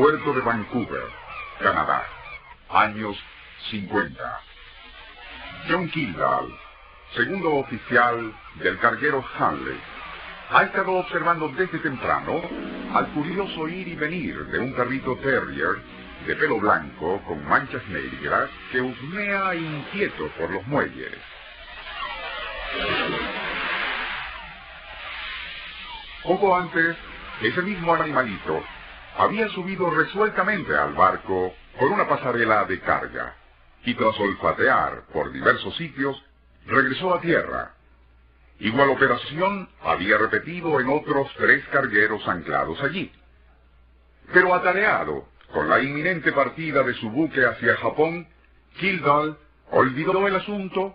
Puerto de Vancouver, Canadá. Años 50. John Kildall, segundo oficial del carguero Hanley, ha estado observando desde temprano al curioso ir y venir de un carrito terrier de pelo blanco con manchas negras que husmea inquieto por los muelles. Poco antes, ese mismo animalito había subido resueltamente al barco por una pasarela de carga y tras olfatear por diversos sitios, regresó a tierra. Igual operación había repetido en otros tres cargueros anclados allí. Pero atareado con la inminente partida de su buque hacia Japón, Kildall olvidó el asunto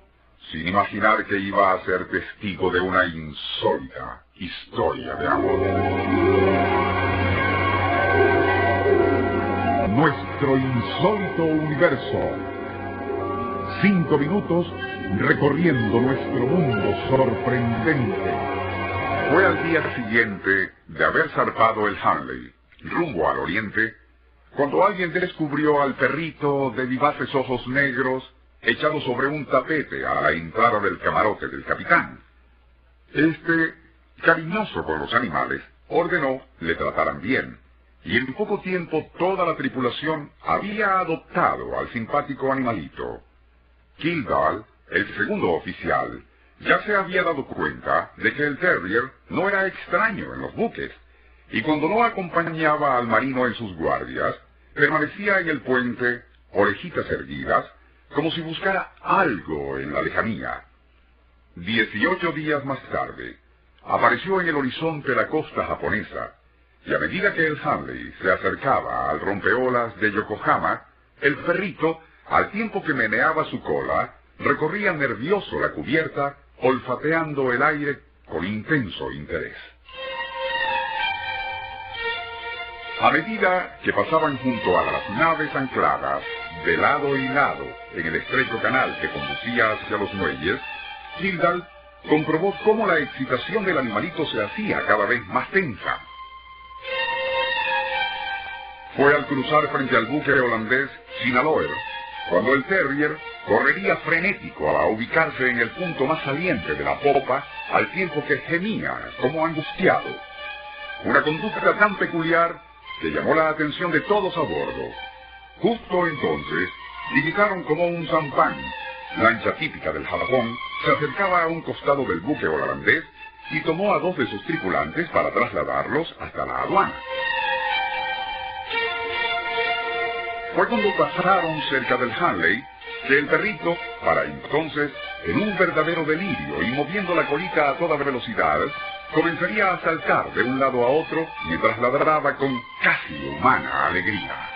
sin imaginar que iba a ser testigo de una insólita historia de amor. Nuestro insólito universo. Cinco minutos recorriendo nuestro mundo sorprendente. Fue al día siguiente de haber zarpado el Hanley, rumbo al oriente, cuando alguien descubrió al perrito de vivaces ojos negros echado sobre un tapete a la entrada del camarote del capitán. Este, cariñoso con los animales, ordenó le trataran bien, y en poco tiempo toda la tripulación había adoptado al simpático animalito. Kildall, el segundo oficial, ya se había dado cuenta de que el terrier no era extraño en los buques, y cuando no acompañaba al marino en sus guardias, permanecía en el puente, orejitas erguidas, como si buscara algo en la lejanía. Dieciocho días más tarde, apareció en el horizonte la costa japonesa, y a medida que el Hanley se acercaba al rompeolas de Yokohama, el perrito, al tiempo que meneaba su cola, recorría nervioso la cubierta, olfateando el aire con intenso interés. A medida que pasaban junto a las naves ancladas, de lado y lado, en el estrecho canal que conducía hacia los muelles, Gildal comprobó cómo la excitación del animalito se hacía cada vez más tensa. Fue al cruzar frente al buque holandés Sinaloer, cuando el terrier correría frenético a ubicarse en el punto más saliente de la popa, al tiempo que gemía como angustiado. Una conducta tan peculiar que llamó la atención de todos a bordo. Justo entonces, divisaron como un zampán, lancha típica del Japón, se acercaba a un costado del buque holandés y tomó a dos de sus tripulantes para trasladarlos hasta la aduana. Fue cuando pasaron cerca del Hanley que el perrito, para entonces, en un verdadero delirio y moviendo la colita a toda velocidad, comenzaría a saltar de un lado a otro mientras ladraba con casi humana alegría.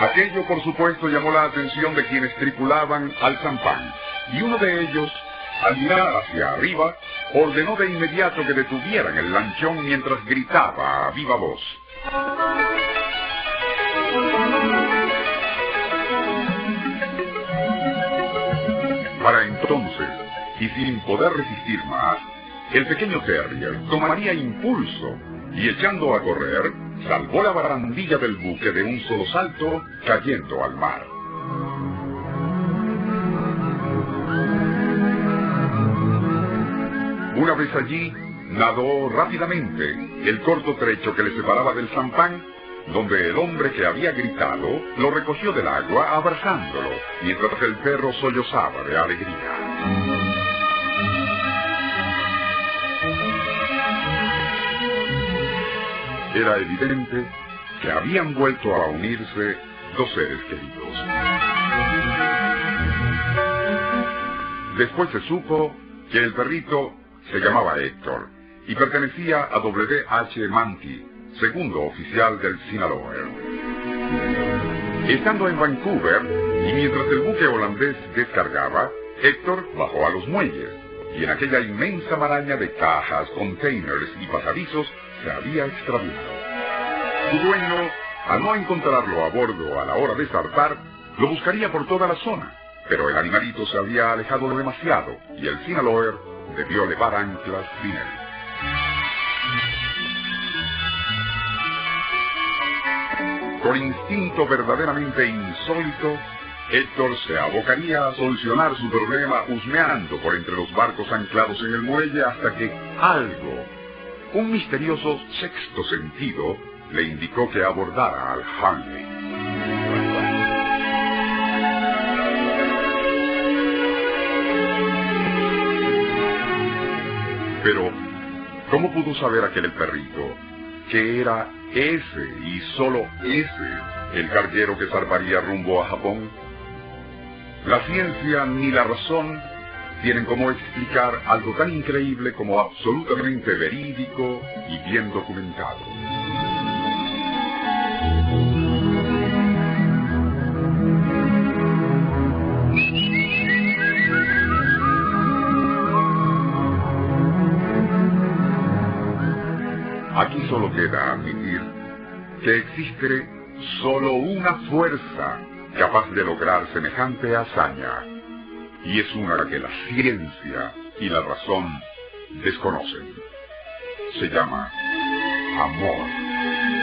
Aquello, por supuesto, llamó la atención de quienes tripulaban al zampán, y uno de ellos, al mirar hacia arriba, ordenó de inmediato que detuvieran el lanchón mientras gritaba a viva voz. Para entonces, y sin poder resistir más, el pequeño terrier tomaría impulso y echando a correr, salvó la barandilla del buque de un solo salto, cayendo al mar. Una vez allí, nadó rápidamente el corto trecho que le separaba del champán, donde el hombre que había gritado lo recogió del agua abrazándolo, mientras el perro sollozaba de alegría. Era evidente que habían vuelto a unirse dos seres queridos. Después se supo que el perrito se llamaba Héctor y pertenecía a W. H. Manky, segundo oficial del Sinaloa. Estando en Vancouver, y mientras el buque holandés descargaba, Héctor bajó a los muelles, y en aquella inmensa maraña de cajas, containers y pasadizos se había extraviado. Su dueño, al no encontrarlo a bordo a la hora de zarpar, lo buscaría por toda la zona, pero el animalito se había alejado demasiado y el Sinaloer debió levar anclas sin él. Con instinto verdaderamente insólito, Héctor se abocaría a solucionar su problema husmeando por entre los barcos anclados en el muelle hasta que algo, un misterioso sexto sentido, le indicó que abordara al Hanley. Pero, ¿cómo pudo saber aquel perrito que era ese y solo ese el carguero que zarparía rumbo a Japón? La ciencia ni la razón tienen cómo explicar algo tan increíble como absolutamente verídico y bien documentado. Solo queda admitir que existe solo una fuerza capaz de lograr semejante hazaña, y es una que la ciencia y la razón desconocen. Se llama amor.